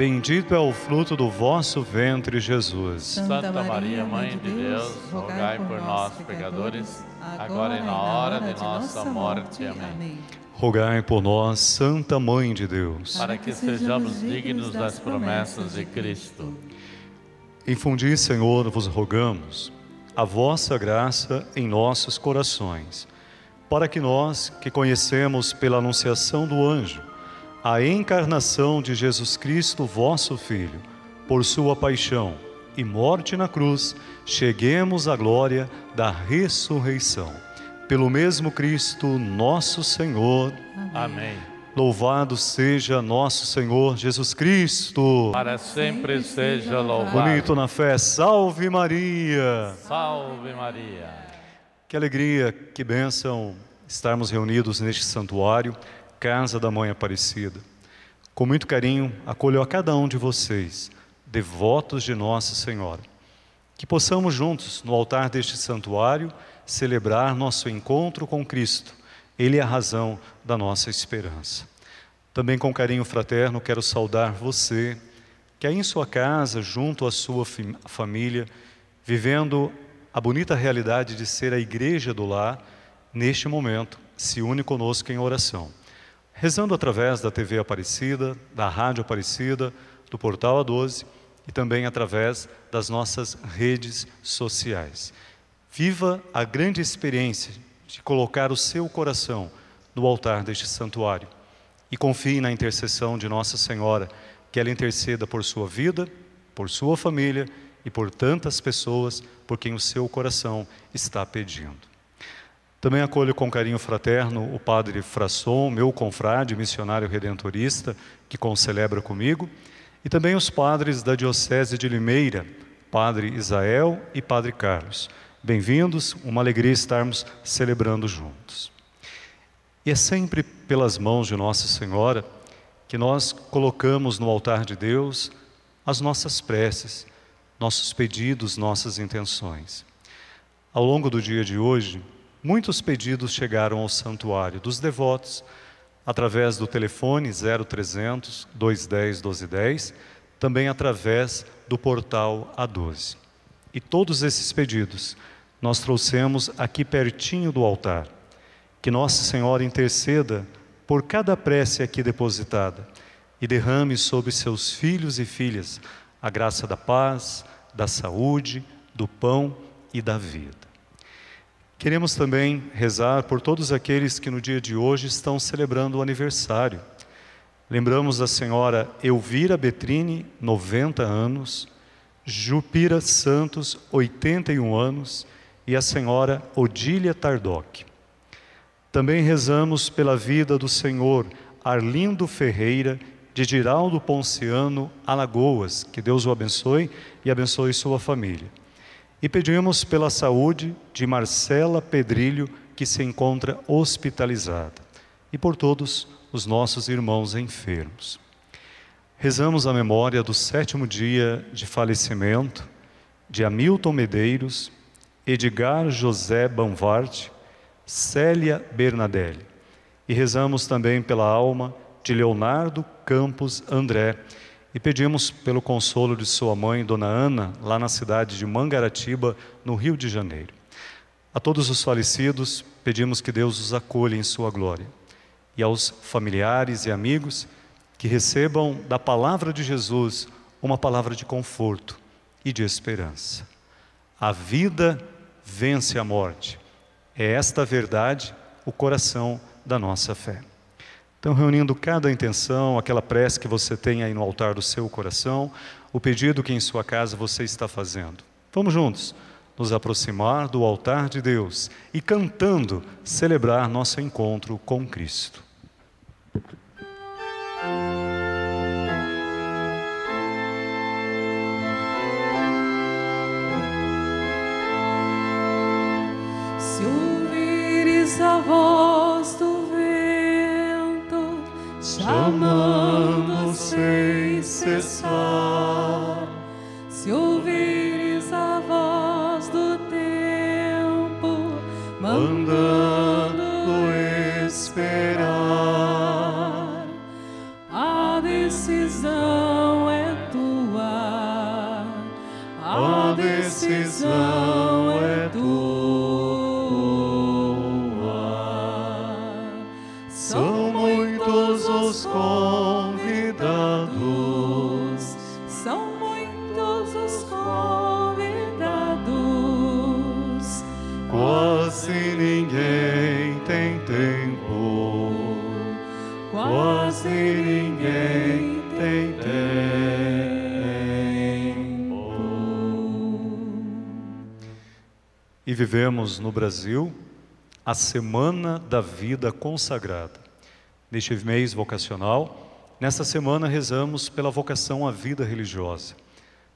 bendito é o fruto do vosso ventre, Jesus. Santa Maria, Mãe de Deus, rogai por nós, pecadores, agora e na hora de nossa morte. Amém. Rogai por nós, Santa Mãe de Deus. Para que sejamos dignos das promessas de Cristo. Infundi, Senhor, vos rogamos, a vossa graça em nossos corações, para que nós, que conhecemos pela anunciação do anjo, a encarnação de Jesus Cristo, vosso Filho, por sua paixão e morte na cruz, cheguemos à glória da ressurreição. Pelo mesmo Cristo, nosso Senhor. Amém. Louvado seja nosso Senhor Jesus Cristo. Para sempre seja louvado. Bonito na fé. Salve Maria. Salve Maria. Que alegria, que bênção estarmos reunidos neste santuário Casa da Mãe Aparecida. Com muito carinho, acolho a cada um de vocês, devotos de Nossa Senhora. Que possamos juntos, no altar deste santuário, celebrar nosso encontro com Cristo. Ele é a razão da nossa esperança. Também com carinho fraterno quero saudar você, que aí em sua casa, junto à sua família, vivendo a bonita realidade de ser a igreja do lar, neste momento, se une conosco em oração rezando através da TV Aparecida, da Rádio Aparecida, do Portal A12 e também através das nossas redes sociais. Viva a grande experiência de colocar o seu coração no altar deste santuário e confie na intercessão de Nossa Senhora, que ela interceda por sua vida, por sua família e por tantas pessoas por quem o seu coração está pedindo. Também acolho com carinho fraterno o padre Frasson, meu confrade, missionário redentorista, que concelebra comigo, e também os padres da Diocese de Limeira, padre Isael e padre Carlos. Bem-vindos, uma alegria estarmos celebrando juntos. E é sempre pelas mãos de Nossa Senhora que nós colocamos no altar de Deus as nossas preces, nossos pedidos, nossas intenções. Ao longo do dia de hoje, Muitos pedidos chegaram ao santuário dos devotos através do telefone 0300 210 1210, também através do portal A12. E todos esses pedidos nós trouxemos aqui pertinho do altar. Que Nossa Senhora interceda por cada prece aqui depositada e derrame sobre seus filhos e filhas a graça da paz, da saúde, do pão e da vida. Queremos também rezar por todos aqueles que no dia de hoje estão celebrando o aniversário. Lembramos a senhora Elvira Betrini, 90 anos, Jupira Santos, 81 anos, e a senhora Odília Tardoc. Também rezamos pela vida do senhor Arlindo Ferreira, de Giraldo Ponciano, Alagoas. Que Deus o abençoe e abençoe sua família. E pedimos pela saúde de Marcela Pedrilho, que se encontra hospitalizada, e por todos os nossos irmãos enfermos. Rezamos a memória do sétimo dia de falecimento de Hamilton Medeiros, Edgar José Banvart, Célia Bernadelli. E rezamos também pela alma de Leonardo Campos André, e pedimos pelo consolo de sua mãe, Dona Ana, lá na cidade de Mangaratiba, no Rio de Janeiro. A todos os falecidos, pedimos que Deus os acolha em sua glória. E aos familiares e amigos, que recebam da palavra de Jesus uma palavra de conforto e de esperança. A vida vence a morte. É esta verdade o coração da nossa fé. Então, reunindo cada intenção, aquela prece que você tem aí no altar do seu coração, o pedido que em sua casa você está fazendo. Vamos juntos nos aproximar do altar de Deus e cantando celebrar nosso encontro com Cristo. Se ouvires a voz chamando sem cessar, se ouvires a voz do tempo mandando esperar, vivemos no Brasil a Semana da Vida Consagrada. Neste mês vocacional, nessa semana rezamos pela vocação à vida religiosa.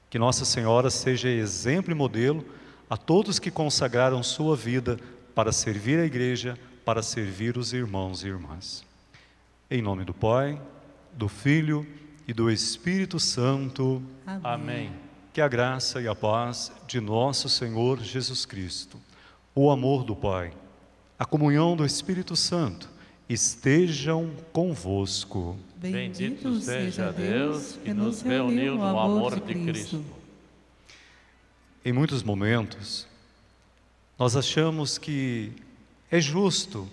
Que Nossa Senhora seja exemplo e modelo a todos que consagraram sua vida para servir a igreja, para servir os irmãos e irmãs. Em nome do Pai, do Filho e do Espírito Santo. Amém. Que a graça e a paz de nosso Senhor Jesus Cristo, o amor do Pai, a comunhão do Espírito Santo estejam convosco. Bendito seja Deus que nos reuniu no amor de Cristo. Em muitos momentos, nós achamos que é justo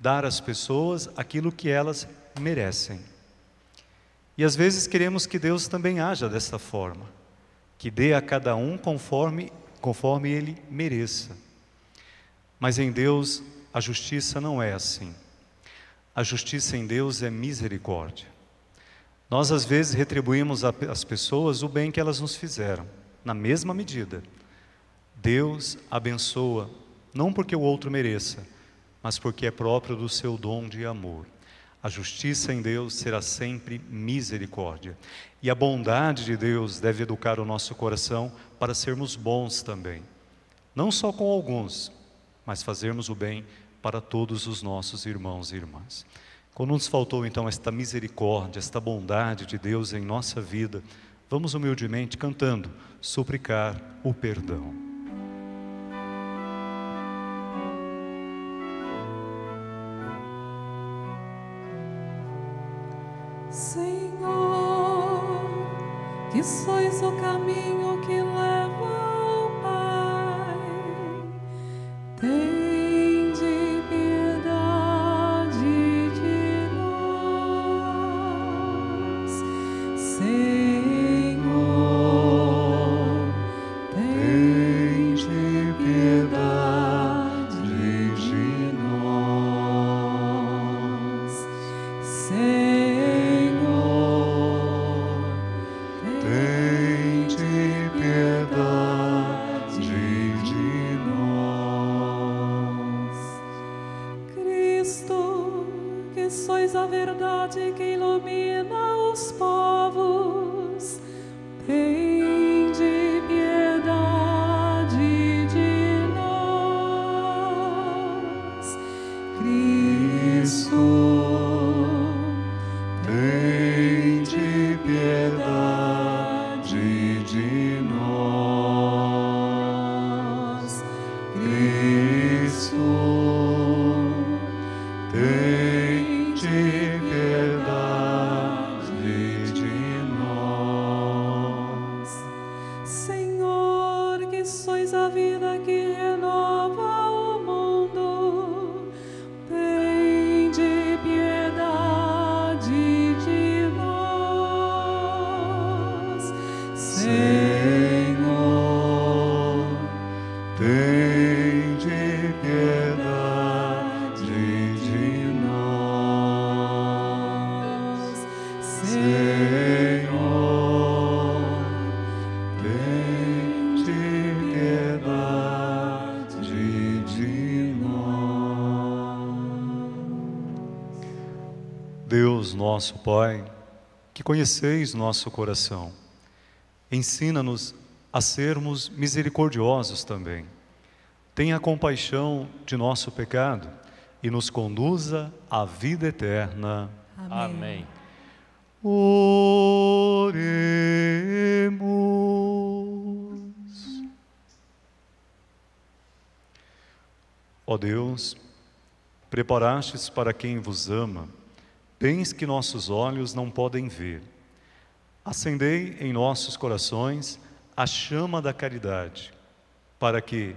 dar às pessoas aquilo que elas merecem. E às vezes queremos que Deus também haja dessa forma, que dê a cada um conforme conforme ele mereça. Mas em Deus a justiça não é assim. A justiça em Deus é misericórdia. Nós às vezes retribuímos às pessoas o bem que elas nos fizeram, na mesma medida. Deus abençoa, não porque o outro mereça, mas porque é próprio do seu dom de amor. A justiça em Deus será sempre misericórdia. E a bondade de Deus deve educar o nosso coração para sermos bons também. Não só com alguns, mas fazermos o bem para todos os nossos irmãos e irmãs. Quando nos faltou então esta misericórdia, esta bondade de Deus em nossa vida, vamos humildemente cantando, suplicar o perdão. Senhor, que sois o caminho que leva nosso Pai, que conheceis nosso coração, ensina-nos a sermos misericordiosos também. Tenha compaixão de nosso pecado e nos conduza à vida eterna. Amém. Oremos. Ó Deus, preparastes para quem vos ama bens que nossos olhos não podem ver. Acendei em nossos corações a chama da caridade, para que,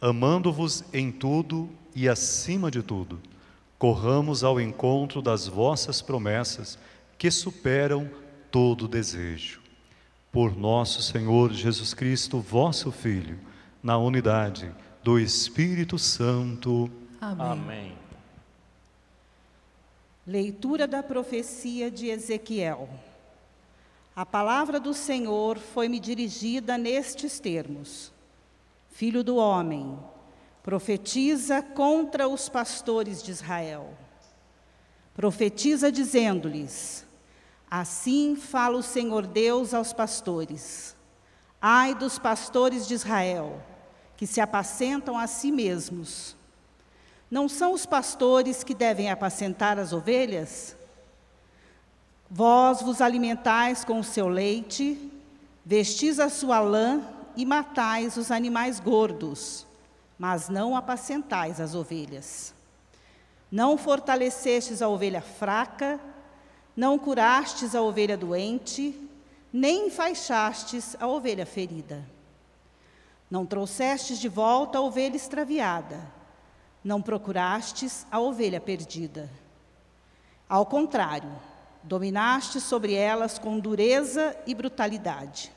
amando-vos em tudo e acima de tudo, corramos ao encontro das vossas promessas que superam todo desejo. Por nosso Senhor Jesus Cristo, vosso Filho, na unidade do Espírito Santo. Amém. Amém. Leitura da profecia de Ezequiel. A palavra do Senhor foi-me dirigida nestes termos: Filho do homem, profetiza contra os pastores de Israel. Profetiza dizendo-lhes: Assim fala o Senhor Deus aos pastores: Ai dos pastores de Israel, que se apacentam a si mesmos. Não são os pastores que devem apacentar as ovelhas? Vós vos alimentais com o seu leite, vestis a sua lã e matais os animais gordos mas não apacentais as ovelhas. Não fortalecestes a ovelha fraca, não curastes a ovelha doente, nem enfaixastes a ovelha ferida. Não trouxestes de volta a ovelha extraviada, não procurastes a ovelha perdida. Ao contrário, dominastes sobre elas com dureza e brutalidade.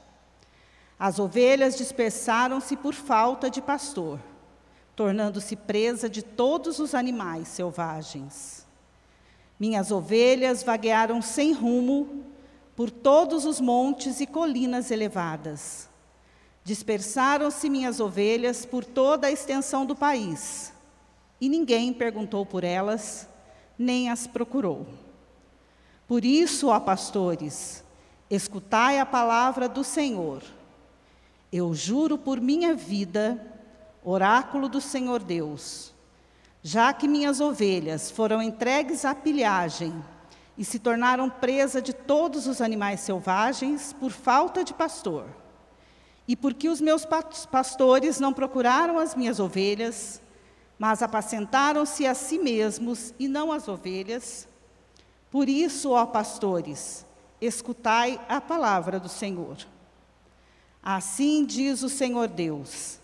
As ovelhas dispersaram-se por falta de pastor tornando-se presa de todos os animais selvagens. Minhas ovelhas vaguearam sem rumo por todos os montes e colinas elevadas. Dispersaram-se minhas ovelhas por toda a extensão do país, e ninguém perguntou por elas, nem as procurou. Por isso, ó pastores, escutai a palavra do Senhor. Eu juro por minha vida oráculo do Senhor Deus, já que minhas ovelhas foram entregues à pilhagem e se tornaram presa de todos os animais selvagens por falta de pastor, e porque os meus pastores não procuraram as minhas ovelhas, mas apacentaram-se a si mesmos e não as ovelhas, por isso, ó pastores, escutai a palavra do Senhor. Assim diz o Senhor Deus: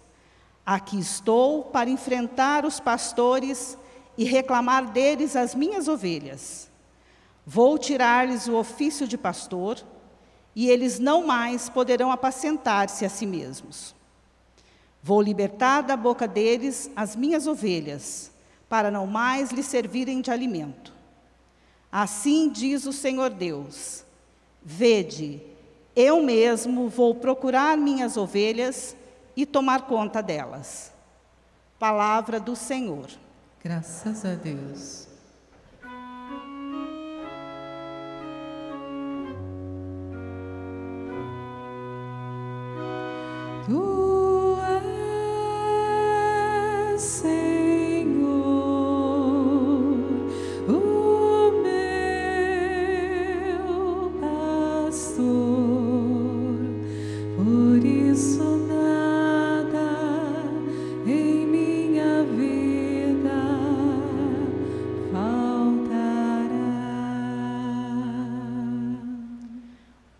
Aqui estou para enfrentar os pastores e reclamar deles as minhas ovelhas. Vou tirar-lhes o ofício de pastor, e eles não mais poderão apacentar-se a si mesmos. Vou libertar da boca deles as minhas ovelhas, para não mais lhes servirem de alimento. Assim diz o Senhor Deus: Vede, eu mesmo vou procurar minhas ovelhas e tomar conta delas. Palavra do Senhor. Graças a Deus.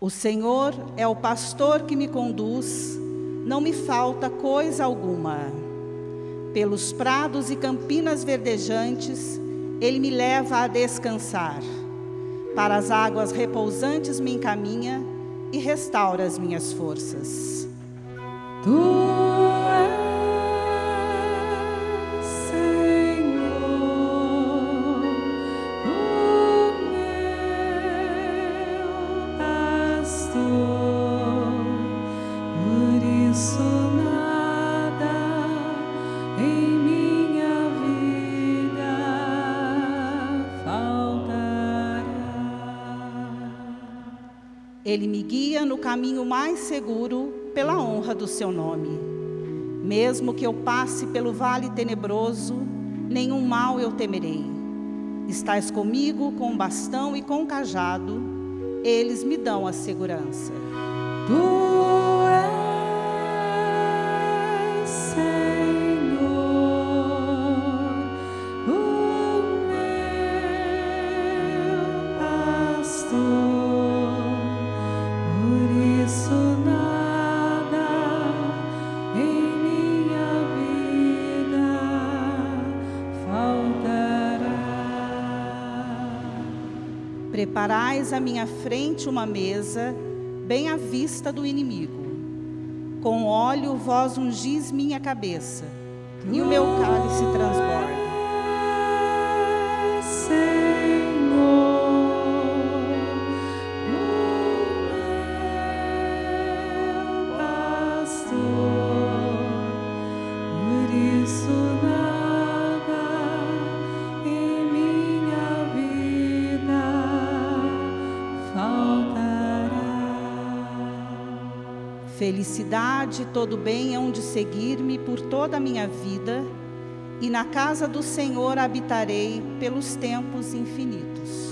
O Senhor é o pastor que me conduz, não me falta coisa alguma. Pelos prados e campinas verdejantes, Ele me leva a descansar. Para as águas repousantes me encaminha e restaura as minhas forças. Tu caminho mais seguro pela honra do seu nome. Mesmo que eu passe pelo vale tenebroso, nenhum mal eu temerei. Estás comigo com bastão e com cajado, eles me dão a segurança. Tu Preparais à minha frente uma mesa, bem à vista do inimigo. Com óleo vós ungis minha cabeça, e o meu cálice transborda. Felicidade todo bem hão de seguir-me por toda a minha vida, e na casa do Senhor habitarei pelos tempos infinitos.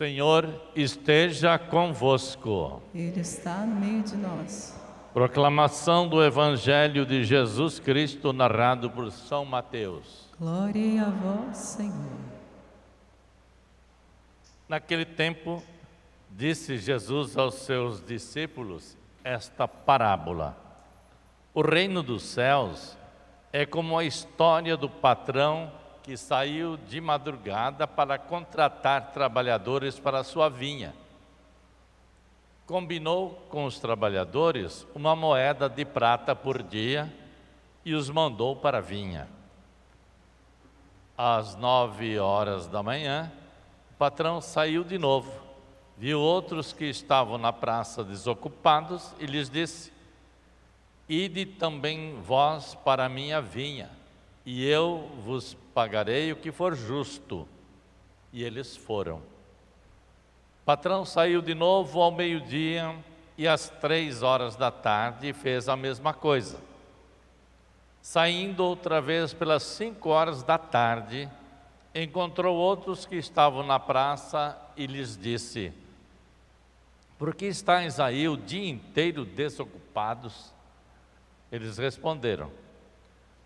Senhor esteja convosco. Ele está no meio de nós. Proclamação do Evangelho de Jesus Cristo narrado por São Mateus. Glória a vós, Senhor. Naquele tempo, disse Jesus aos seus discípulos esta parábola: O reino dos céus é como a história do patrão que saiu de madrugada para contratar trabalhadores para sua vinha. Combinou com os trabalhadores uma moeda de prata por dia e os mandou para a vinha. Às nove horas da manhã, o patrão saiu de novo, viu outros que estavam na praça desocupados e lhes disse: Ide também vós para a minha vinha e eu vos pagarei o que for justo. E eles foram. O patrão saiu de novo ao meio-dia e às três horas da tarde fez a mesma coisa. Saindo outra vez pelas cinco horas da tarde, encontrou outros que estavam na praça e lhes disse: Por que estáis aí o dia inteiro desocupados? Eles responderam: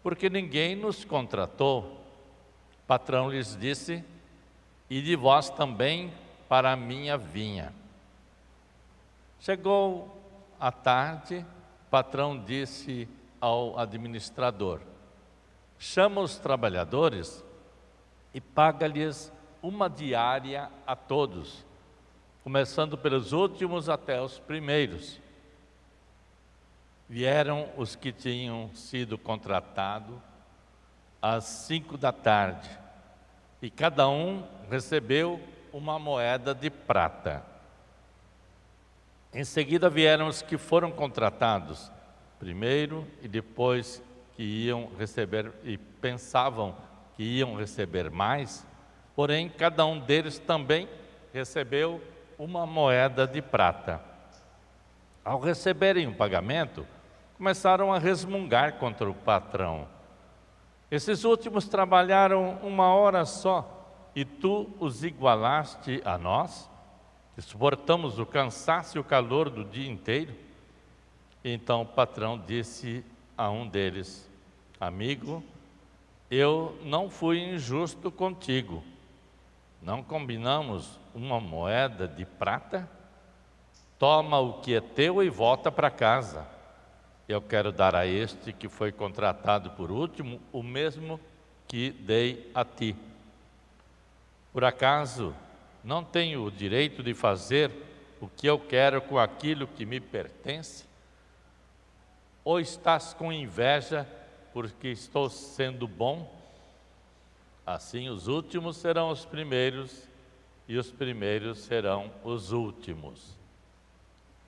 porque ninguém nos contratou. O patrão lhes disse: E de vós também para a minha vinha. Chegou a tarde, o patrão disse ao administrador: Chama os trabalhadores e paga-lhes uma diária a todos, começando pelos últimos até os primeiros. Vieram os que tinham sido contratados às cinco da tarde, e cada um recebeu uma moeda de prata. Em seguida vieram os que foram contratados primeiro e depois que iam receber e pensavam que iam receber mais, porém cada um deles também recebeu uma moeda de prata. Ao receberem o pagamento, começaram a resmungar contra o patrão. Esses últimos trabalharam uma hora só e tu os igualaste a nós, que suportamos o cansaço e o calor do dia inteiro. Então o patrão disse a um deles: Amigo, eu não fui injusto contigo. Não combinamos uma moeda de prata? Toma o que é teu e volta para casa. Eu quero dar a este que foi contratado por último o mesmo que dei a ti. Por acaso não tenho o direito de fazer o que eu quero com aquilo que me pertence? Ou estás com inveja porque estou sendo bom? Assim os últimos serão os primeiros e os primeiros serão os últimos.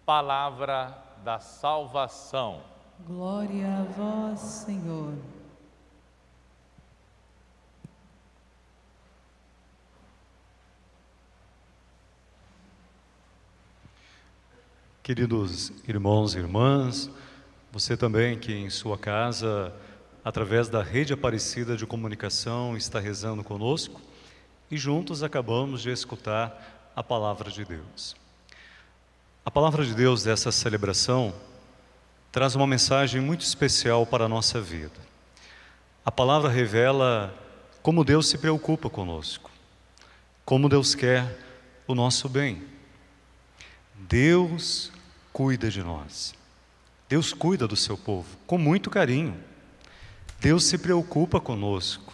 Palavra da salvação. Glória a vós, Senhor. Queridos irmãos e irmãs, você também que em sua casa, através da rede Aparecida de Comunicação, está rezando conosco e juntos acabamos de escutar a palavra de Deus. A palavra de Deus dessa celebração traz uma mensagem muito especial para a nossa vida. A palavra revela como Deus se preocupa conosco, como Deus quer o nosso bem. Deus cuida de nós. Deus cuida do seu povo com muito carinho. Deus se preocupa conosco.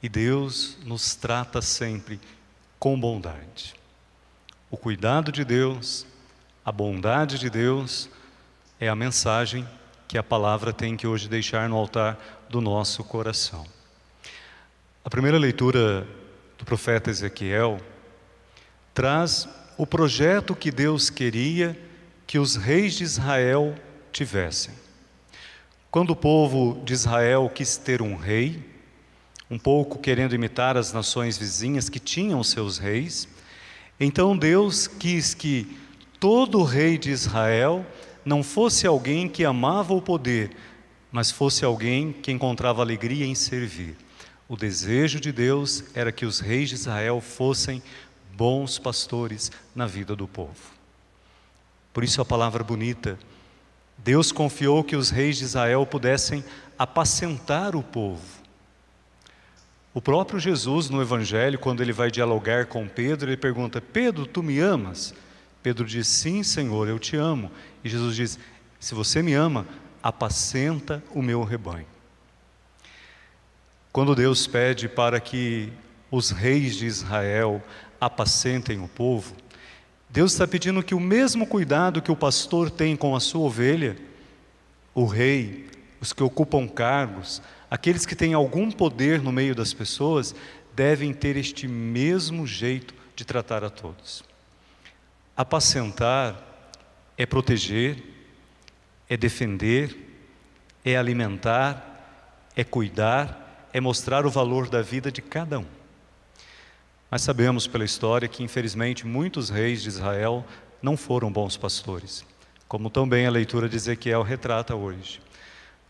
E Deus nos trata sempre com bondade. O cuidado de Deus, a bondade de Deus é a mensagem que a palavra tem que hoje deixar no altar do nosso coração. A primeira leitura do profeta Ezequiel traz o projeto que Deus queria que os reis de Israel tivessem. Quando o povo de Israel quis ter um rei, um pouco querendo imitar as nações vizinhas que tinham seus reis, então Deus quis que todo rei de Israel não fosse alguém que amava o poder, mas fosse alguém que encontrava alegria em servir. O desejo de Deus era que os reis de Israel fossem bons pastores na vida do povo. Por isso a palavra bonita. Deus confiou que os reis de Israel pudessem apacentar o povo. O próprio Jesus, no Evangelho, quando ele vai dialogar com Pedro, ele pergunta: Pedro, tu me amas? Pedro diz: Sim, Senhor, eu te amo. E Jesus diz: Se você me ama, apacenta o meu rebanho. Quando Deus pede para que os reis de Israel apacentem o povo, Deus está pedindo que o mesmo cuidado que o pastor tem com a sua ovelha, o rei, os que ocupam cargos, aqueles que têm algum poder no meio das pessoas, devem ter este mesmo jeito de tratar a todos. Apacentar é proteger, é defender, é alimentar, é cuidar, é mostrar o valor da vida de cada um. Mas sabemos pela história que, infelizmente, muitos reis de Israel não foram bons pastores, como também a leitura de Ezequiel retrata hoje.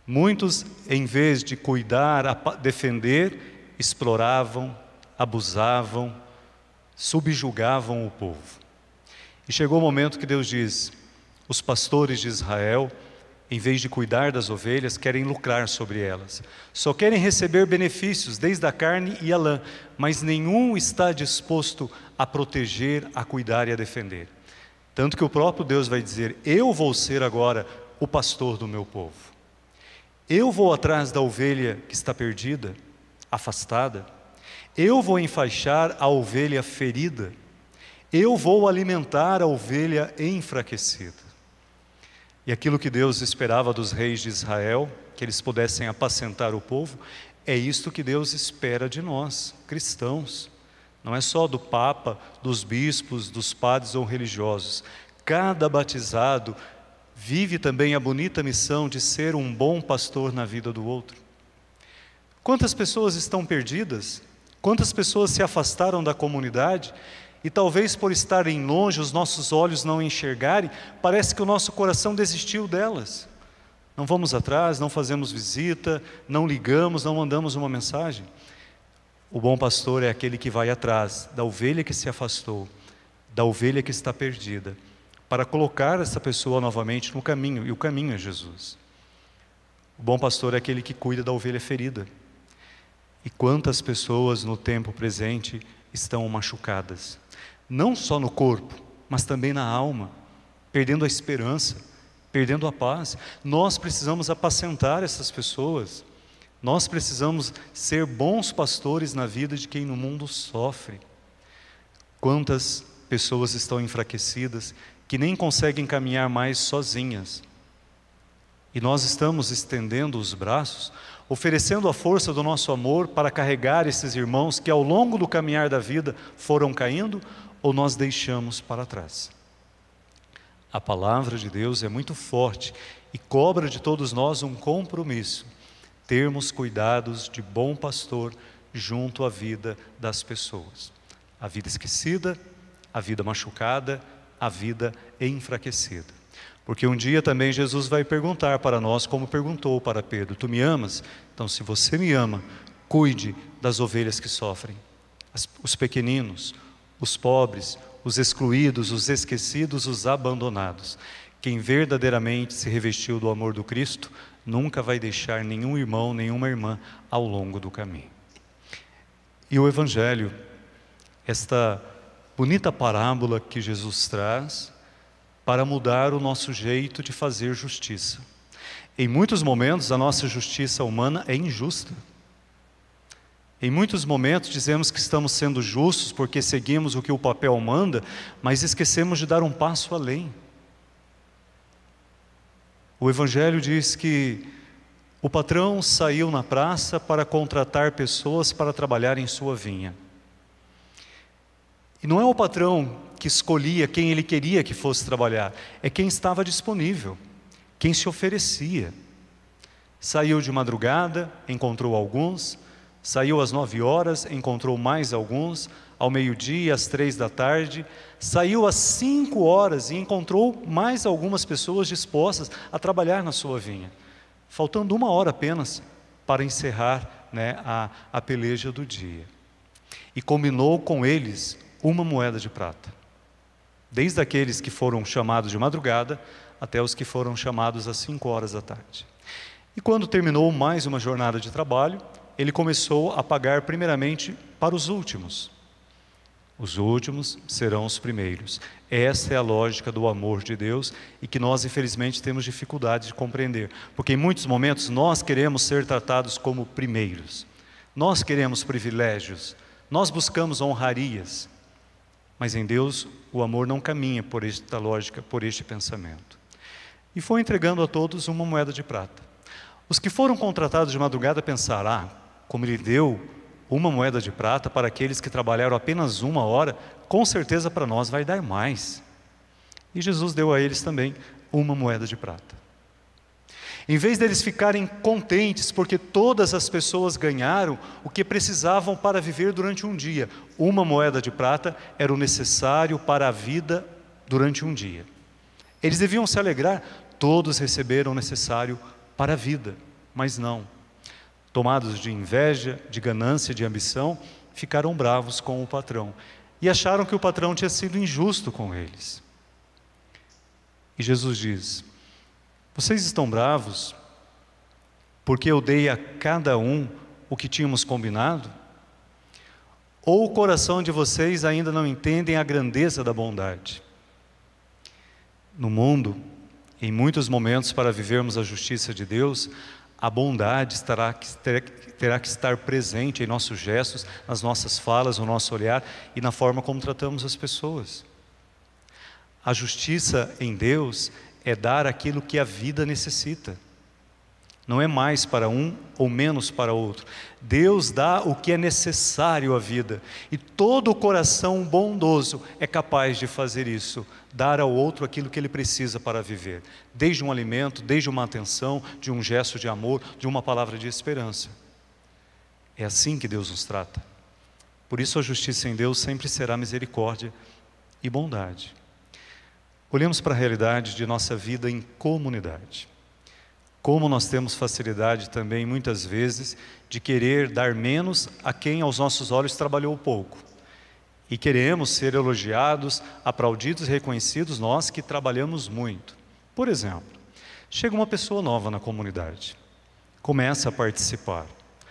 Muitos, em vez de cuidar, defender, exploravam, abusavam, subjugavam o povo. E chegou o momento que Deus diz: os pastores de Israel em vez de cuidar das ovelhas, querem lucrar sobre elas. Só querem receber benefícios, desde a carne e a lã, mas nenhum está disposto a proteger, a cuidar e a defender. Tanto que o próprio Deus vai dizer: Eu vou ser agora o pastor do meu povo. Eu vou atrás da ovelha que está perdida, afastada. Eu vou enfaixar a ovelha ferida. Eu vou alimentar a ovelha enfraquecida. E aquilo que Deus esperava dos reis de Israel, que eles pudessem apacentar o povo, é isto que Deus espera de nós, cristãos. Não é só do Papa, dos bispos, dos padres ou religiosos. Cada batizado vive também a bonita missão de ser um bom pastor na vida do outro. Quantas pessoas estão perdidas? Quantas pessoas se afastaram da comunidade? E talvez por estarem longe, os nossos olhos não enxergarem, parece que o nosso coração desistiu delas. Não vamos atrás, não fazemos visita, não ligamos, não mandamos uma mensagem. O bom pastor é aquele que vai atrás da ovelha que se afastou, da ovelha que está perdida para colocar essa pessoa novamente no caminho, e o caminho é Jesus. O bom pastor é aquele que cuida da ovelha ferida. E quantas pessoas no tempo presente estão machucadas, não só no corpo, mas também na alma, perdendo a esperança, perdendo a paz. Nós precisamos apacentar essas pessoas. Nós precisamos ser bons pastores na vida de quem no mundo sofre. Quantas pessoas estão enfraquecidas que nem conseguem caminhar mais sozinhas. E nós estamos estendendo os braços, oferecendo a força do nosso amor para carregar esses irmãos que ao longo do caminhar da vida foram caindo ou nós deixamos para trás. A palavra de Deus é muito forte e cobra de todos nós um compromisso, termos cuidados de bom pastor junto à vida das pessoas. A vida esquecida, a vida machucada, a vida enfraquecida. Porque um dia também Jesus vai perguntar para nós, como perguntou para Pedro: Tu me amas? Então, se você me ama, cuide das ovelhas que sofrem, As, os pequeninos, os pobres, os excluídos, os esquecidos, os abandonados. Quem verdadeiramente se revestiu do amor do Cristo nunca vai deixar nenhum irmão, nenhuma irmã ao longo do caminho. E o Evangelho, esta bonita parábola que Jesus traz para mudar o nosso jeito de fazer justiça. Em muitos momentos, a nossa justiça humana é injusta. Em muitos momentos, dizemos que estamos sendo justos porque seguimos o que o papel manda, mas esquecemos de dar um passo além. O Evangelho diz que o patrão saiu na praça para contratar pessoas para trabalhar em sua vinha. E não é o patrão que escolhia quem ele queria que fosse trabalhar, é quem estava disponível, quem se oferecia. Saiu de madrugada, encontrou alguns, saiu às nove horas, encontrou mais alguns, ao meio-dia, às três da tarde, saiu às cinco horas e encontrou mais algumas pessoas dispostas a trabalhar na sua vinha, faltando uma hora apenas para encerrar né, a, a peleja do dia. E combinou com eles uma moeda de prata. Desde aqueles que foram chamados de madrugada até os que foram chamados às cinco horas da tarde. E quando terminou mais uma jornada de trabalho, ele começou a pagar primeiramente para os últimos. Os últimos serão os primeiros. Essa é a lógica do amor de Deus e que nós, infelizmente, temos dificuldade de compreender. Porque em muitos momentos nós queremos ser tratados como primeiros, nós queremos privilégios, nós buscamos honrarias. Mas em Deus o amor não caminha por esta lógica, por este pensamento. E foi entregando a todos uma moeda de prata. Os que foram contratados de madrugada pensaram: ah, como ele deu uma moeda de prata para aqueles que trabalharam apenas uma hora, com certeza para nós vai dar mais. E Jesus deu a eles também uma moeda de prata. Em vez deles ficarem contentes porque todas as pessoas ganharam o que precisavam para viver durante um dia, uma moeda de prata era o necessário para a vida durante um dia. Eles deviam se alegrar, todos receberam o necessário para a vida, mas não. Tomados de inveja, de ganância, de ambição, ficaram bravos com o patrão e acharam que o patrão tinha sido injusto com eles. E Jesus diz: vocês estão bravos porque eu dei a cada um o que tínhamos combinado? Ou o coração de vocês ainda não entendem a grandeza da bondade? No mundo, em muitos momentos, para vivermos a justiça de Deus, a bondade que, terá que estar presente em nossos gestos, nas nossas falas, no nosso olhar e na forma como tratamos as pessoas. A justiça em Deus é dar aquilo que a vida necessita. Não é mais para um ou menos para outro. Deus dá o que é necessário à vida. E todo coração bondoso é capaz de fazer isso, dar ao outro aquilo que ele precisa para viver, desde um alimento, desde uma atenção, de um gesto de amor, de uma palavra de esperança. É assim que Deus nos trata. Por isso a justiça em Deus sempre será misericórdia e bondade. Olhemos para a realidade de nossa vida em comunidade. Como nós temos facilidade também, muitas vezes, de querer dar menos a quem aos nossos olhos trabalhou pouco. E queremos ser elogiados, aplaudidos e reconhecidos nós que trabalhamos muito. Por exemplo, chega uma pessoa nova na comunidade, começa a participar.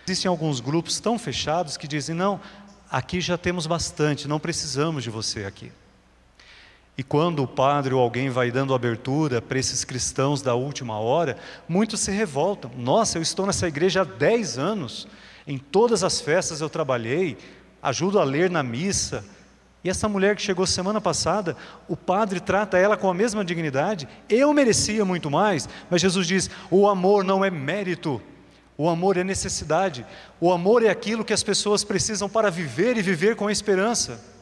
Existem alguns grupos tão fechados que dizem: não, aqui já temos bastante, não precisamos de você aqui. E quando o padre ou alguém vai dando abertura para esses cristãos da última hora, muitos se revoltam. Nossa, eu estou nessa igreja há 10 anos, em todas as festas eu trabalhei, ajudo a ler na missa. E essa mulher que chegou semana passada, o padre trata ela com a mesma dignidade. Eu merecia muito mais, mas Jesus diz: o amor não é mérito, o amor é necessidade, o amor é aquilo que as pessoas precisam para viver e viver com esperança.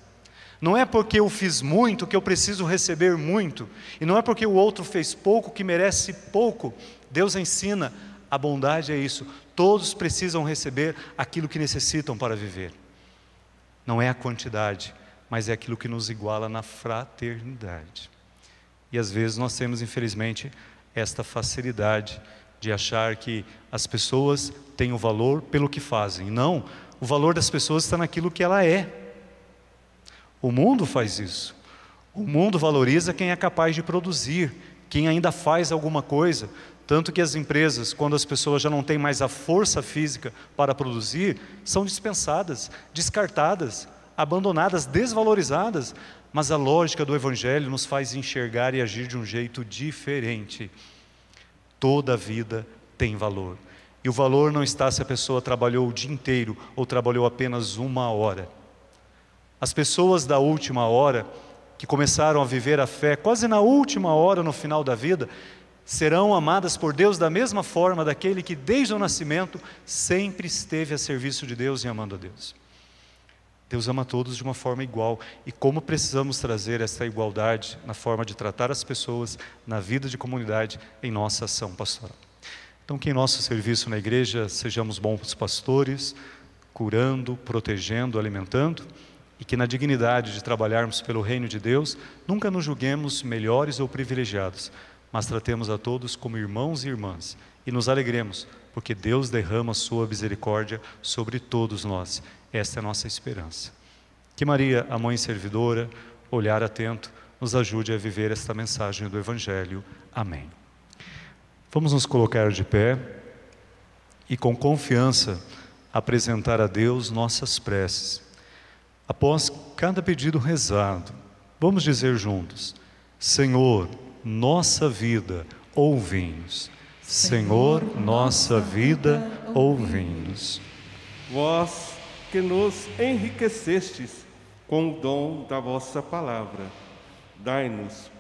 Não é porque eu fiz muito que eu preciso receber muito, e não é porque o outro fez pouco que merece pouco. Deus ensina, a bondade é isso. Todos precisam receber aquilo que necessitam para viver. Não é a quantidade, mas é aquilo que nos iguala na fraternidade. E às vezes nós temos, infelizmente, esta facilidade de achar que as pessoas têm o valor pelo que fazem. Não, o valor das pessoas está naquilo que ela é. O mundo faz isso. O mundo valoriza quem é capaz de produzir, quem ainda faz alguma coisa. Tanto que as empresas, quando as pessoas já não têm mais a força física para produzir, são dispensadas, descartadas, abandonadas, desvalorizadas. Mas a lógica do Evangelho nos faz enxergar e agir de um jeito diferente. Toda vida tem valor. E o valor não está se a pessoa trabalhou o dia inteiro ou trabalhou apenas uma hora. As pessoas da última hora, que começaram a viver a fé quase na última hora no final da vida, serão amadas por Deus da mesma forma daquele que desde o nascimento sempre esteve a serviço de Deus e amando a Deus. Deus ama todos de uma forma igual e como precisamos trazer essa igualdade na forma de tratar as pessoas na vida de comunidade em nossa ação pastoral. Então, que em nosso serviço na igreja sejamos bons pastores, curando, protegendo, alimentando e que na dignidade de trabalharmos pelo reino de Deus, nunca nos julguemos melhores ou privilegiados, mas tratemos a todos como irmãos e irmãs e nos alegremos, porque Deus derrama sua misericórdia sobre todos nós. Esta é a nossa esperança. Que Maria, a mãe servidora, olhar atento, nos ajude a viver esta mensagem do Evangelho. Amém. Vamos nos colocar de pé e com confiança apresentar a Deus nossas preces. Após cada pedido rezado, vamos dizer juntos: Senhor, nossa vida, ouvinhos. Senhor, nossa vida, ouvinhos. Vós que nos enriquecestes com o dom da vossa palavra, dai-nos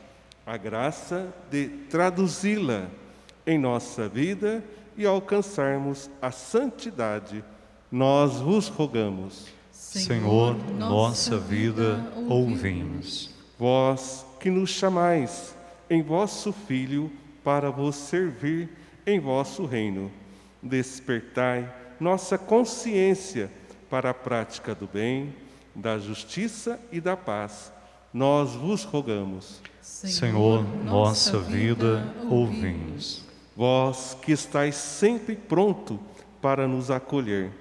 a graça de traduzi-la em nossa vida e alcançarmos a santidade. Nós vos rogamos. Senhor, nossa vida ouvimos. Vós que nos chamais em vosso Filho para vos servir em vosso reino, despertai nossa consciência para a prática do bem, da justiça e da paz. Nós vos rogamos. Senhor, nossa vida ouvimos. Vós que estáis sempre pronto para nos acolher,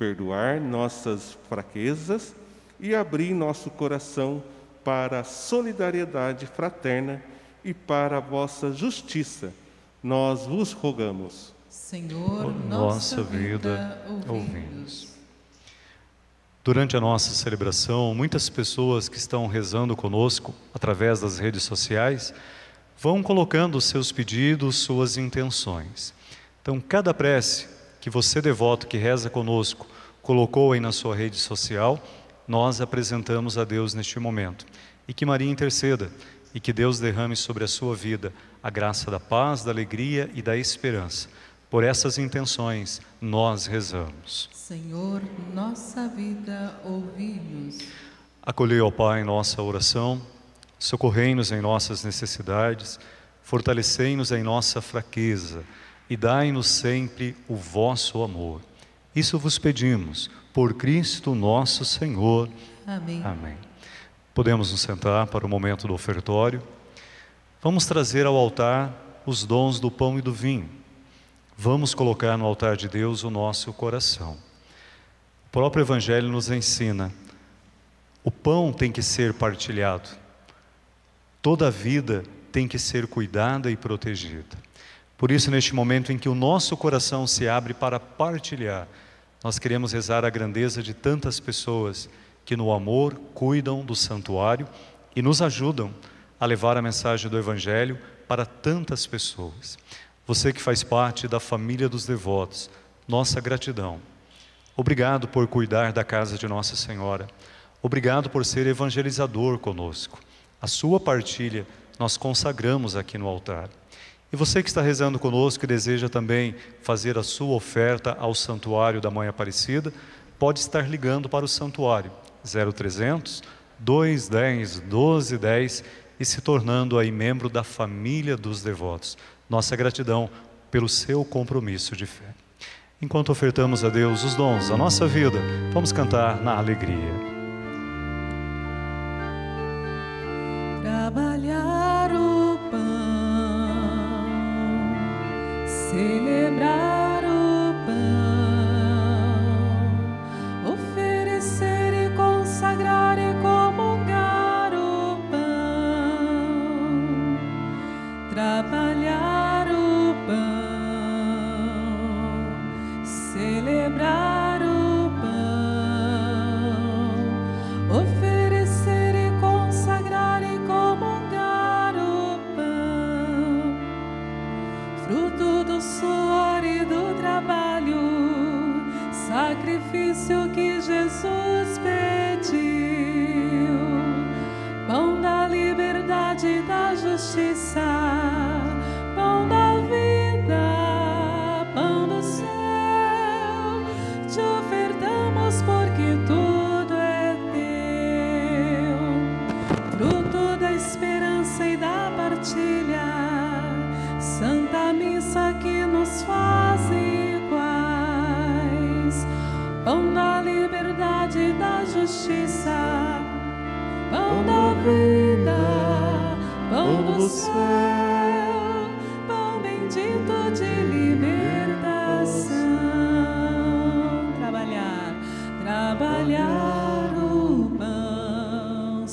perdoar nossas fraquezas e abrir nosso coração para a solidariedade fraterna e para a vossa justiça. Nós vos rogamos. Senhor, nossa vida, ouvimos. Durante a nossa celebração, muitas pessoas que estão rezando conosco através das redes sociais vão colocando seus pedidos, suas intenções. Então, cada prece que você, devoto, que reza conosco, colocou aí na sua rede social, nós apresentamos a Deus neste momento. E que Maria interceda e que Deus derrame sobre a sua vida a graça da paz, da alegria e da esperança. Por essas intenções, nós rezamos. Senhor, nossa vida, ouvi-nos. Acolhei, ó Pai, nossa oração, socorrei-nos em nossas necessidades, fortalecei-nos em nossa fraqueza e dai-nos sempre o vosso amor. Isso vos pedimos, por Cristo nosso Senhor. Amém. Amém. Podemos nos sentar para o momento do ofertório. Vamos trazer ao altar os dons do pão e do vinho. Vamos colocar no altar de Deus o nosso coração. O próprio Evangelho nos ensina: o pão tem que ser partilhado, toda a vida tem que ser cuidada e protegida. Por isso, neste momento em que o nosso coração se abre para partilhar, nós queremos rezar a grandeza de tantas pessoas que, no amor, cuidam do santuário e nos ajudam a levar a mensagem do Evangelho para tantas pessoas. Você que faz parte da família dos devotos, nossa gratidão. Obrigado por cuidar da casa de Nossa Senhora. Obrigado por ser evangelizador conosco. A sua partilha nós consagramos aqui no altar. E você que está rezando conosco e deseja também fazer a sua oferta ao Santuário da Mãe Aparecida, pode estar ligando para o Santuário 0300 210 1210 e se tornando aí membro da família dos devotos. Nossa gratidão pelo seu compromisso de fé. Enquanto ofertamos a Deus os dons da nossa vida, vamos cantar na alegria.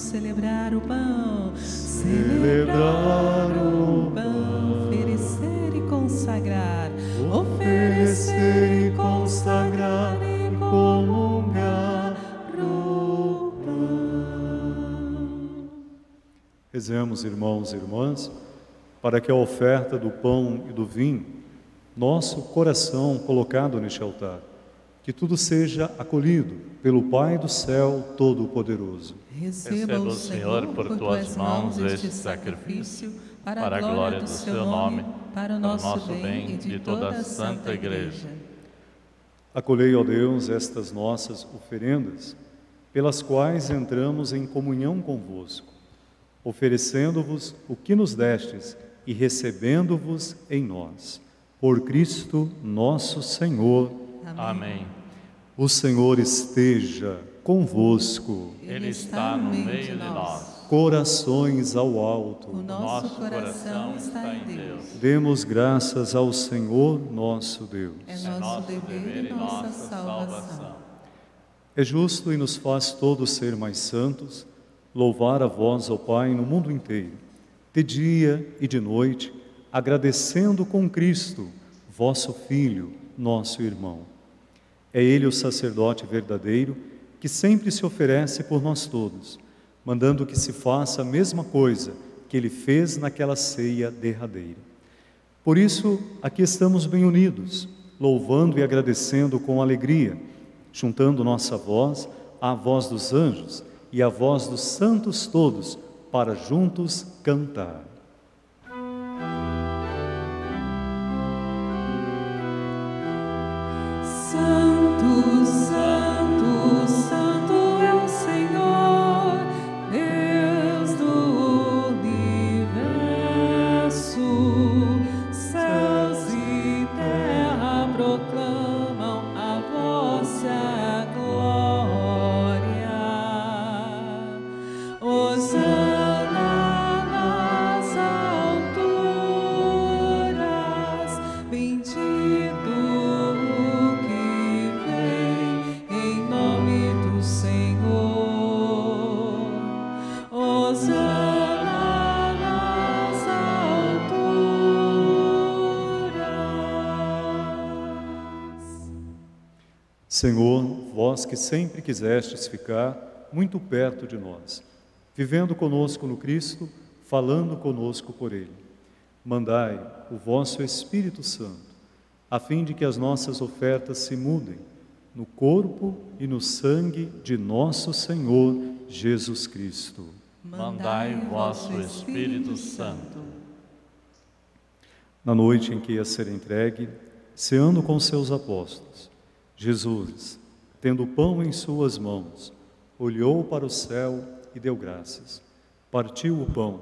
Celebrar o pão, celebrar o pão, oferecer e consagrar, oferecer e consagrar e comungar o pão. Rezemos, irmãos e irmãs, para que a oferta do pão e do vinho, nosso coração colocado neste altar, que tudo seja acolhido pelo Pai do céu Todo-Poderoso. Receba o Senhor por tuas mãos este sacrifício para a glória do seu nome, para o nosso bem e de toda a santa igreja. Acolhei, ó Deus, estas nossas oferendas, pelas quais entramos em comunhão convosco, oferecendo-vos o que nos destes e recebendo-vos em nós. Por Cristo nosso Senhor. Amém. O Senhor esteja convosco. Ele está no meio de nós. Corações ao alto. O nosso coração está em Deus. Demos graças ao Senhor nosso Deus. É nosso dever e nossa salvação. É justo e nos faz todos ser mais santos, louvar a vós, ó Pai, no mundo inteiro, de dia e de noite, agradecendo com Cristo, vosso Filho, nosso irmão. É Ele o sacerdote verdadeiro que sempre se oferece por nós todos, mandando que se faça a mesma coisa que Ele fez naquela ceia derradeira. Por isso, aqui estamos bem unidos, louvando e agradecendo com alegria, juntando nossa voz à voz dos anjos e à voz dos santos todos, para juntos cantar. Senhor, vós que sempre quisestes ficar muito perto de nós, vivendo conosco no Cristo, falando conosco por Ele, mandai o vosso Espírito Santo, a fim de que as nossas ofertas se mudem no corpo e no sangue de nosso Senhor Jesus Cristo. Mandai o vosso Espírito Santo. Na noite em que ia ser entregue, ceando com seus apóstolos, Jesus, tendo o pão em suas mãos, olhou para o céu e deu graças. Partiu o pão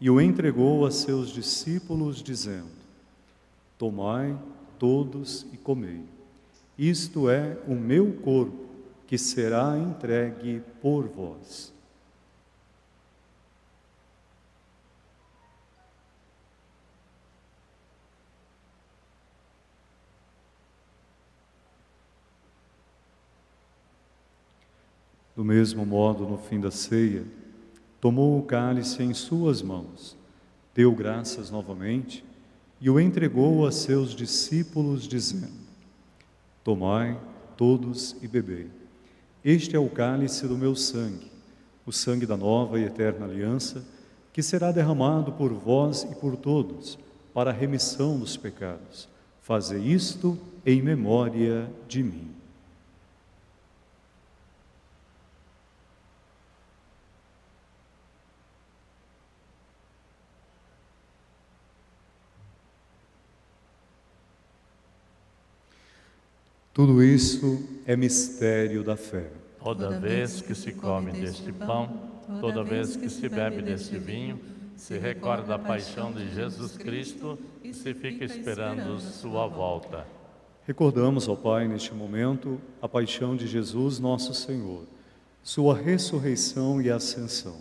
e o entregou a seus discípulos, dizendo: Tomai todos e comei. Isto é o meu corpo, que será entregue por vós. Do mesmo modo, no fim da ceia, tomou o cálice em suas mãos, deu graças novamente e o entregou a seus discípulos, dizendo: Tomai todos e bebei. Este é o cálice do meu sangue, o sangue da nova e eterna aliança, que será derramado por vós e por todos, para a remissão dos pecados. Faze isto em memória de mim. Tudo isso é mistério da fé. Toda vez que se come deste pão, toda vez que se bebe deste vinho, se recorda da paixão de Jesus Cristo e se fica esperando sua volta. Recordamos, ó Pai, neste momento, a paixão de Jesus, nosso Senhor, sua ressurreição e ascensão.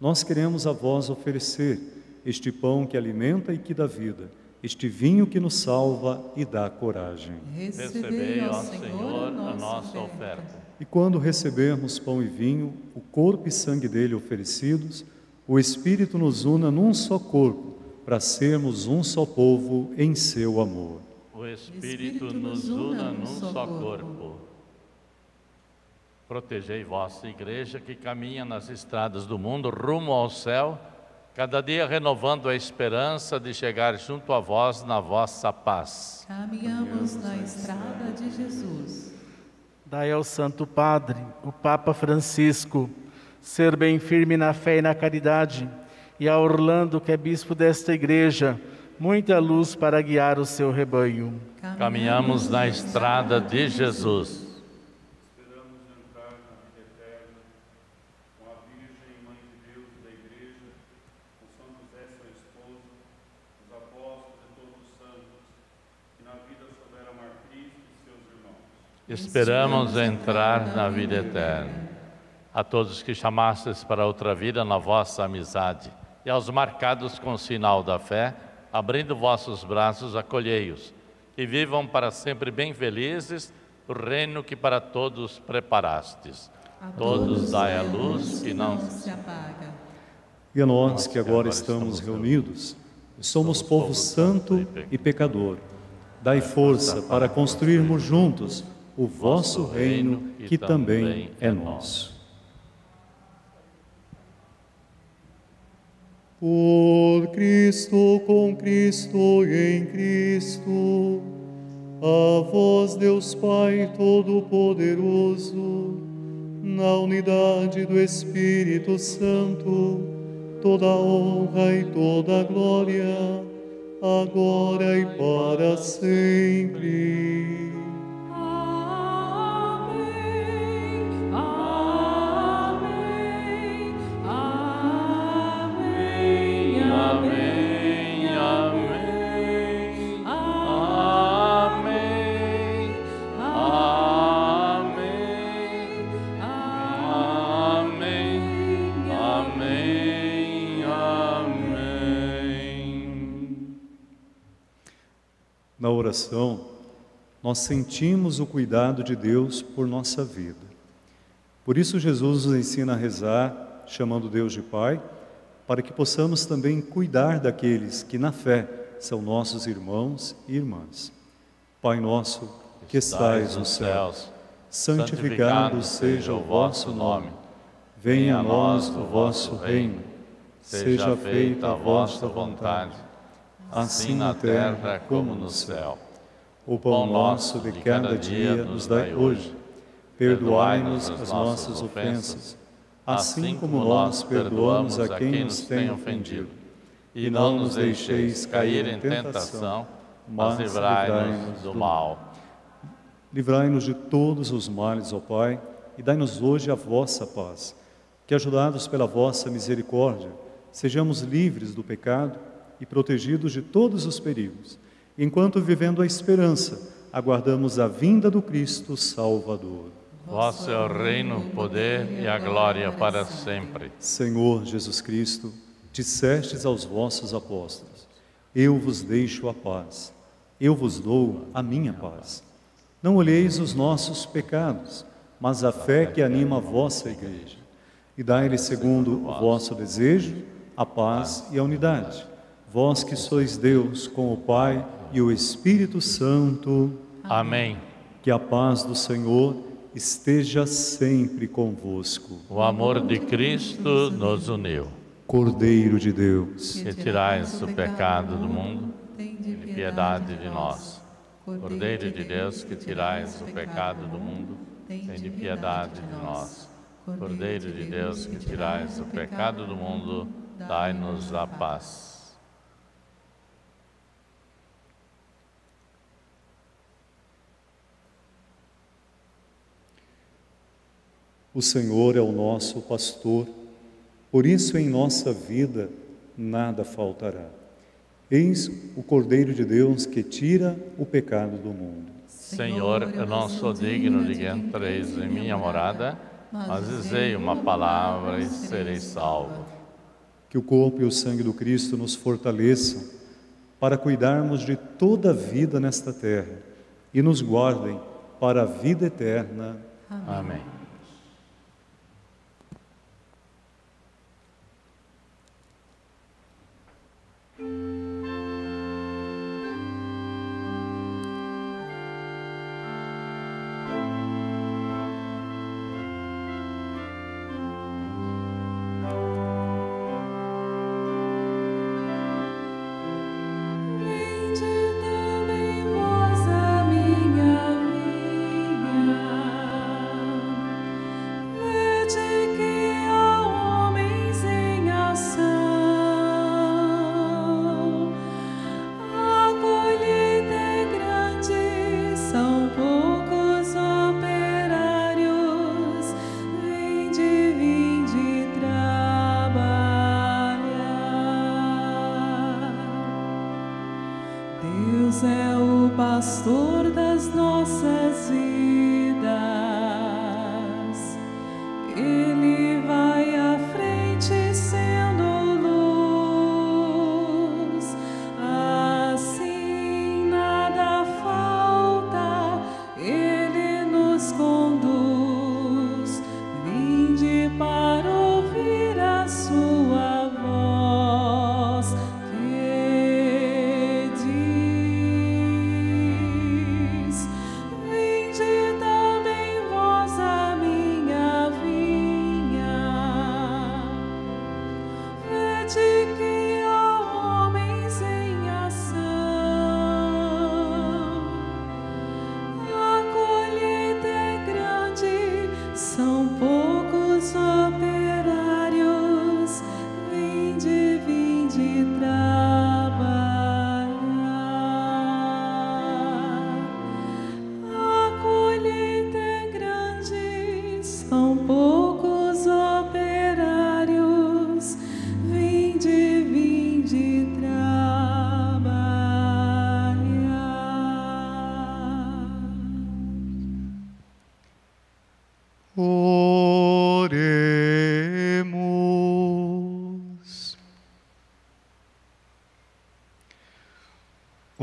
Nós queremos a vós oferecer este pão que alimenta e que dá vida este vinho que nos salva e dá coragem. Recebei, ó Senhor, a nossa oferta. E quando recebermos pão e vinho, o corpo e sangue dele oferecidos, o Espírito nos una num só corpo, para sermos um só povo em seu amor. O Espírito nos una num só corpo. Protegei vossa igreja que caminha nas estradas do mundo rumo ao céu cada dia renovando a esperança de chegar junto a vós na vossa paz. Caminhamos na estrada de Jesus. Dai ao Santo Padre, o Papa Francisco, ser bem firme na fé e na caridade, e a Orlando, que é bispo desta igreja, muita luz para guiar o seu rebanho. Caminhamos na estrada de Jesus. Esperamos entrar na vida eterna. A todos que chamastes para outra vida na vossa amizade, e aos marcados com o sinal da fé, abrindo vossos braços, acolhei-os, que vivam para sempre bem felizes o reino que para todos preparastes. A todos dai a luz que não se apaga. E a nós que agora estamos reunidos, somos povo santo e pecador, dai força para construirmos juntos o vosso reino, que também é, nosso. Por Cristo, com Cristo e em Cristo, a vós, Deus Pai Todo-Poderoso, na unidade do Espírito Santo, toda honra e toda glória, agora e para sempre. Oração, nós sentimos o cuidado de Deus por nossa vida. Por isso, Jesus nos ensina a rezar, chamando Deus de Pai, para que possamos também cuidar daqueles que, na fé, são nossos irmãos e irmãs. Pai nosso, que estais nos céus, santificado seja o vosso nome. Venha a nós o vosso reino. Seja feita a vossa vontade assim na terra como no céu. O pão nosso de cada dia nos dai hoje. Perdoai-nos as nossas ofensas, assim como nós perdoamos a quem nos tem ofendido. E não nos deixeis cair em tentação, mas livrai-nos do mal. Livrai-nos de todos os males, ó Pai, e dai-nos hoje a vossa paz. Que, ajudados pela vossa misericórdia, sejamos livres do pecado e protegidos de todos os perigos, enquanto vivendo a esperança, aguardamos a vinda do Cristo Salvador. Vosso é o reino, o poder e a glória para sempre. Senhor Jesus Cristo, dissestes aos vossos apóstolos: Eu vos deixo a paz, eu vos dou a minha paz. Não olheis os nossos pecados, mas a fé que anima a vossa igreja. E dai-lhe, segundo o vosso desejo, a paz e a unidade vós que sois Deus com o Pai e o Espírito Santo. Amém. Que a paz do Senhor esteja sempre convosco. O amor de Cristo nos uniu. Cordeiro de Deus, que tirais o pecado do mundo, tem piedade de nós. Cordeiro de Deus, que tirais o pecado do mundo, tem de piedade de nós. Cordeiro de Deus, que tirais o pecado do mundo, dai-nos a paz. O Senhor é o nosso pastor, por isso em nossa vida nada faltará. Eis o Cordeiro de Deus que tira o pecado do mundo. Senhor, eu não sou digno de que entreis em minha morada, mas dizei uma palavra e serei salvo. Que o corpo e o sangue do Cristo nos fortaleçam para cuidarmos de toda a vida nesta terra e nos guardem para a vida eterna. Amém. Amém.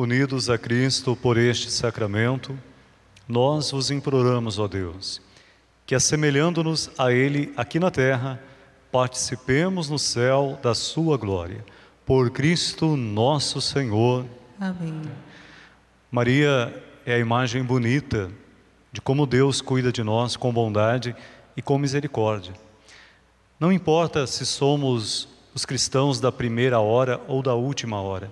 Unidos a Cristo por este sacramento, nós vos imploramos, ó Deus, que assemelhando-nos a Ele aqui na terra, participemos no céu da Sua glória. Por Cristo nosso Senhor. Amém. Maria é a imagem bonita de como Deus cuida de nós com bondade e com misericórdia. Não importa se somos os cristãos da primeira hora ou da última hora,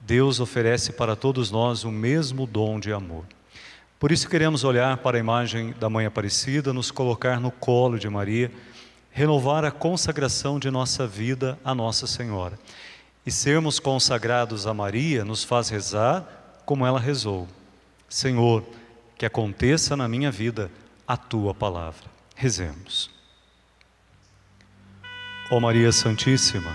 Deus oferece para todos nós o mesmo dom de amor. Por isso queremos olhar para a imagem da Mãe Aparecida, nos colocar no colo de Maria, renovar a consagração de nossa vida a Nossa Senhora. E sermos consagrados a Maria nos faz rezar como ela rezou. Senhor, que aconteça na minha vida a tua palavra. Rezemos. Ó Maria Santíssima,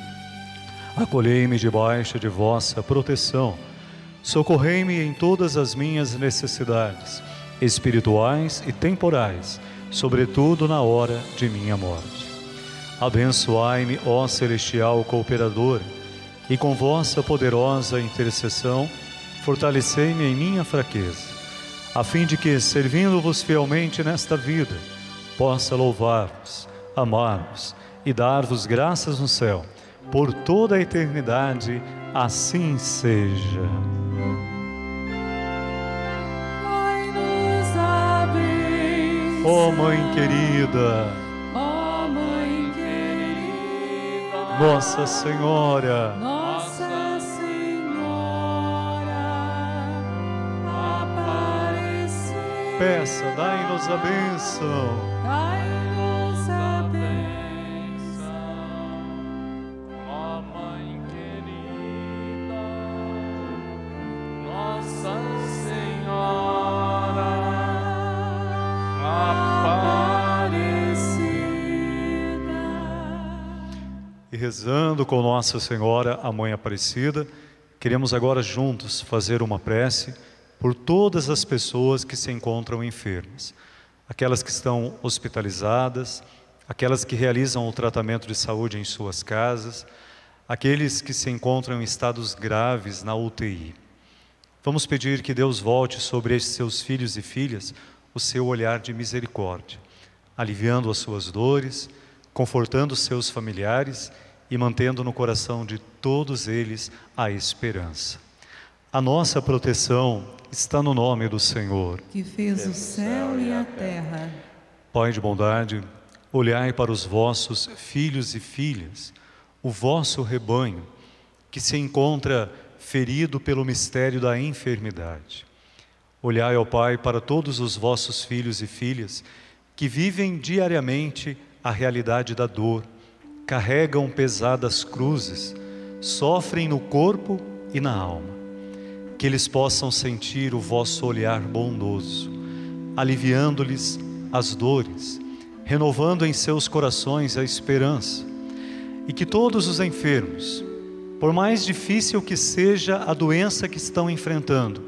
Acolhei-me debaixo de vossa proteção, socorrei-me em todas as minhas necessidades espirituais e temporais, sobretudo na hora de minha morte. Abençoai-me, ó celestial cooperador, e com vossa poderosa intercessão, fortalecei-me em minha fraqueza, a fim de que, servindo-vos fielmente nesta vida, possa louvar-vos, amar-vos e dar-vos graças no céu, por toda a eternidade, assim seja. Ó oh, Mãe querida, ó oh, Mãe querida, Nossa Senhora, Nossa Senhora Aparecida, peça, dai-nos a bênção, dai-nos rezando com Nossa Senhora, a Mãe Aparecida, queremos agora juntos fazer uma prece por todas as pessoas que se encontram enfermas, aquelas que estão hospitalizadas, aquelas que realizam o tratamento de saúde em suas casas, aqueles que se encontram em estados graves na UTI. Vamos pedir que Deus volte sobre estes seus filhos e filhas o seu olhar de misericórdia, aliviando as suas dores, confortando seus familiares e mantendo no coração de todos eles a esperança. A nossa proteção está no nome do Senhor, que fez o céu e a terra. Pai de bondade, olhai para os vossos filhos e filhas, o vosso rebanho, que se encontra ferido pelo mistério da enfermidade. Olhai, ó Pai, para todos os vossos filhos e filhas que vivem diariamente a realidade da dor, carregam pesadas cruzes, sofrem no corpo e na alma. Que eles possam sentir o vosso olhar bondoso, aliviando-lhes as dores, renovando em seus corações a esperança. E que todos os enfermos, por mais difícil que seja a doença que estão enfrentando,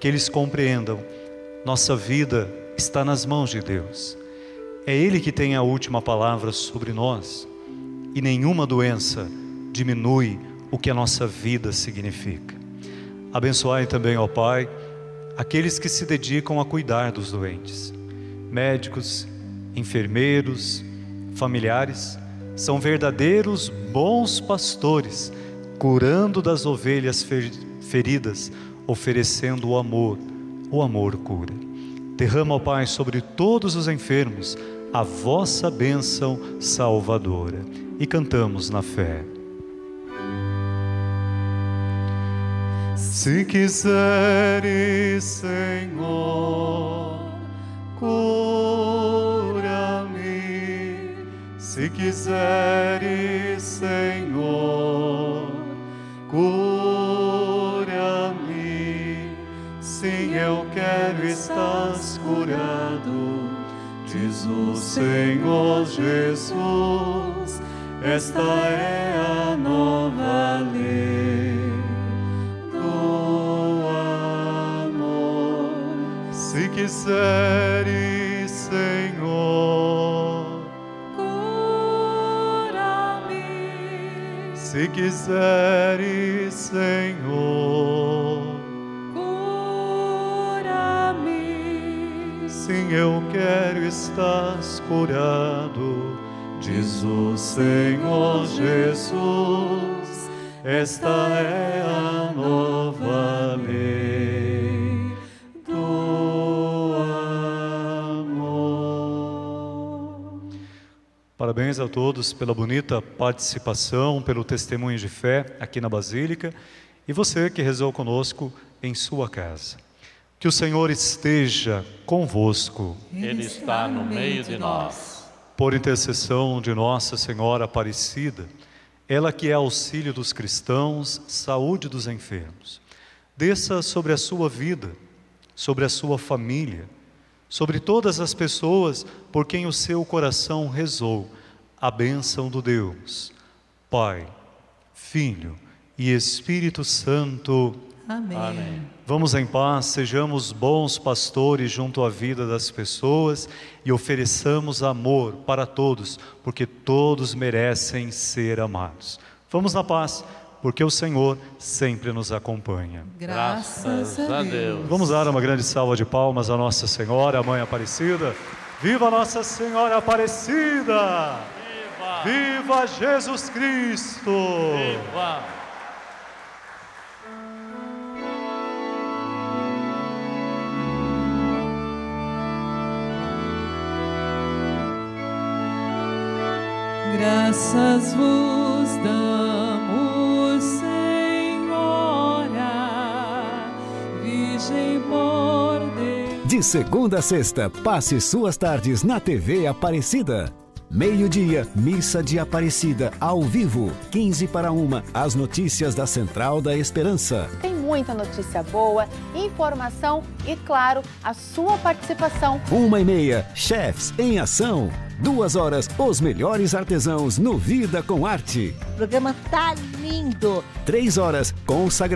que eles compreendam, nossa vida está nas mãos de Deus é Ele que tem a última palavra sobre nós e nenhuma doença diminui o que a nossa vida significa. Abençoai também, ó Pai, aqueles que se dedicam a cuidar dos doentes, médicos, enfermeiros, familiares, São verdadeiros bons pastores, curando das ovelhas feridas, oferecendo o amor. O amor cura. Derrama, ó Pai, sobre todos os enfermos a vossa bênção salvadora. E cantamos na fé. Se quiseres, Senhor, cura-me. Se quiseres, Senhor, cura-me. Sim, eu quero estar curado, diz o Senhor Jesus. Esta é a nova lei. Se quiseres, Senhor, cura-me. Se quiseres, Senhor, cura-me. Sim, eu quero estar curado, diz o Senhor Jesus. Esta é a nova lei. Parabéns a todos pela bonita participação, pelo testemunho de fé aqui na Basílica e você que rezou conosco em sua casa. Que o Senhor esteja convosco. Ele está no meio de nós. Por intercessão de Nossa Senhora Aparecida, ela que é auxílio dos cristãos, saúde dos enfermos. Desça sobre a sua vida, sobre a sua família, sobre todas as pessoas por quem o seu coração rezou, a bênção do Deus, Pai, Filho e Espírito Santo. Amém. Amém. Vamos em paz, sejamos bons pastores junto à vida das pessoas e ofereçamos amor para todos, porque todos merecem ser amados. Vamos na paz porque o Senhor sempre nos acompanha. Graças a Deus. Vamos dar uma grande salva de palmas à Nossa Senhora, a Mãe Aparecida. Viva Nossa Senhora Aparecida! Viva! Viva Jesus Cristo! Viva! Graças vos damos, Senhora, Virgem por Deus. De segunda a sexta, passe suas tardes na TV Aparecida. Meio-dia, Missa de Aparecida, ao vivo. 15 para uma, as notícias da Central da Esperança. Tem muita notícia boa, informação e, claro, a sua participação. Uma e meia, Chefs em Ação. Duas horas, os melhores artesãos no Vida com Arte. O programa tá lindo. Três horas, consagração.